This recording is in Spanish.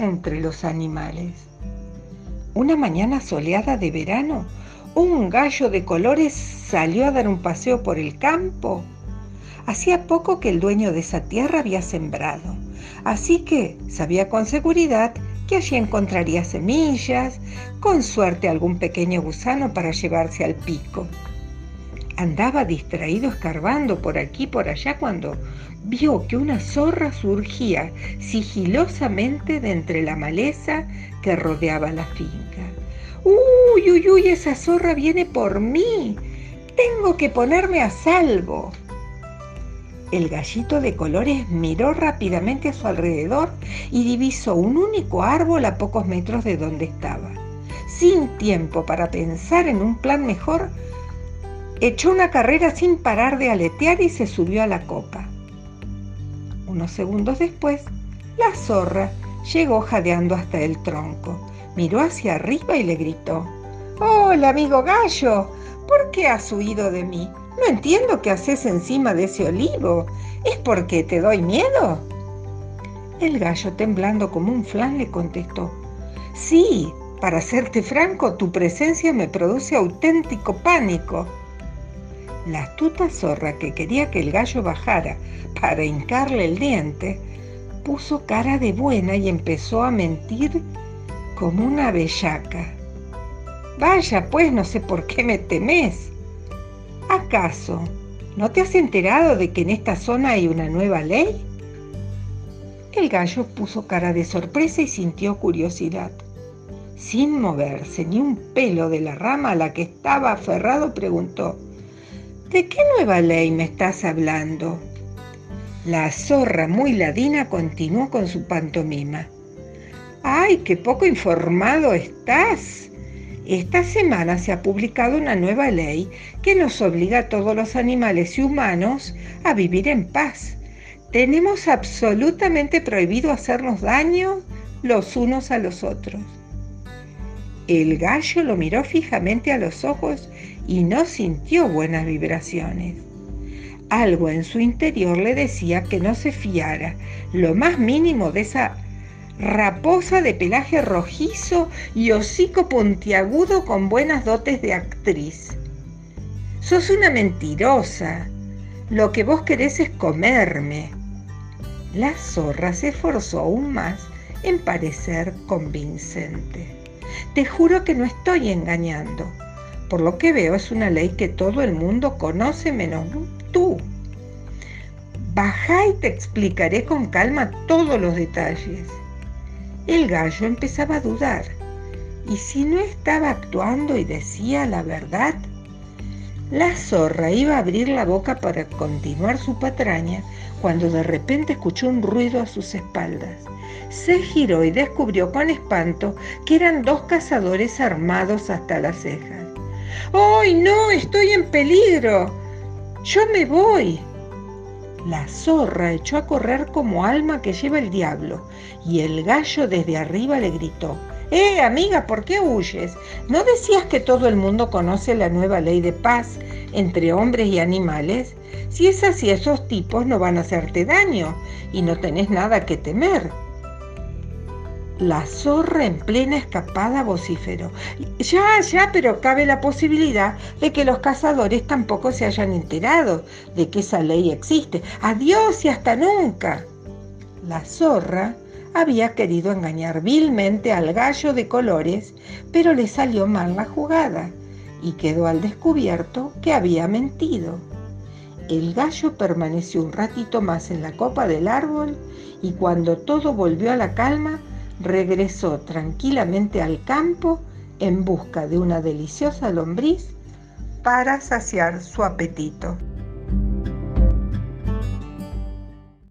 entre los animales. Una mañana soleada de verano, un gallo de colores salió a dar un paseo por el campo. Hacía poco que el dueño de esa tierra había sembrado, así que sabía con seguridad que allí encontraría semillas, con suerte algún pequeño gusano para llevarse al pico. Andaba distraído escarbando por aquí y por allá cuando vio que una zorra surgía sigilosamente de entre la maleza que rodeaba la finca. ¡Uy, uy, uy! Esa zorra viene por mí. Tengo que ponerme a salvo. El gallito de colores miró rápidamente a su alrededor y divisó un único árbol a pocos metros de donde estaba. Sin tiempo para pensar en un plan mejor, echó una carrera sin parar de aletear y se subió a la copa. Unos segundos después, la zorra llegó jadeando hasta el tronco miró hacia arriba y le gritó, Hola, amigo gallo, ¿por qué has huido de mí? No entiendo qué haces encima de ese olivo. ¿Es porque te doy miedo? El gallo, temblando como un flan, le contestó, Sí, para serte franco, tu presencia me produce auténtico pánico. La astuta zorra que quería que el gallo bajara para hincarle el diente, puso cara de buena y empezó a mentir como una bellaca. Vaya, pues no sé por qué me temes. ¿Acaso no te has enterado de que en esta zona hay una nueva ley? El gallo puso cara de sorpresa y sintió curiosidad. Sin moverse ni un pelo de la rama a la que estaba aferrado, preguntó, ¿De qué nueva ley me estás hablando? La zorra muy ladina continuó con su pantomima. ¡Ay, qué poco informado estás! Esta semana se ha publicado una nueva ley que nos obliga a todos los animales y humanos a vivir en paz. Tenemos absolutamente prohibido hacernos daño los unos a los otros. El gallo lo miró fijamente a los ojos y no sintió buenas vibraciones. Algo en su interior le decía que no se fiara lo más mínimo de esa raposa de pelaje rojizo y hocico puntiagudo con buenas dotes de actriz. Sos una mentirosa. Lo que vos querés es comerme. La zorra se esforzó aún más en parecer convincente. Te juro que no estoy engañando. Por lo que veo es una ley que todo el mundo conoce menos tú. Baja y te explicaré con calma todos los detalles. El gallo empezaba a dudar. ¿Y si no estaba actuando y decía la verdad? La zorra iba a abrir la boca para continuar su patraña cuando de repente escuchó un ruido a sus espaldas. Se giró y descubrió con espanto que eran dos cazadores armados hasta las cejas. ¡Ay, no! ¡Estoy en peligro! ¡Yo me voy! La zorra echó a correr como alma que lleva el diablo, y el gallo desde arriba le gritó, ¡Eh, amiga, ¿por qué huyes? ¿No decías que todo el mundo conoce la nueva ley de paz entre hombres y animales? Si es así, esos tipos no van a hacerte daño y no tenés nada que temer. La zorra en plena escapada vociferó. Ya, ya, pero cabe la posibilidad de que los cazadores tampoco se hayan enterado de que esa ley existe. Adiós y hasta nunca. La zorra había querido engañar vilmente al gallo de colores, pero le salió mal la jugada y quedó al descubierto que había mentido. El gallo permaneció un ratito más en la copa del árbol y cuando todo volvió a la calma, regresó tranquilamente al campo en busca de una deliciosa lombriz para saciar su apetito.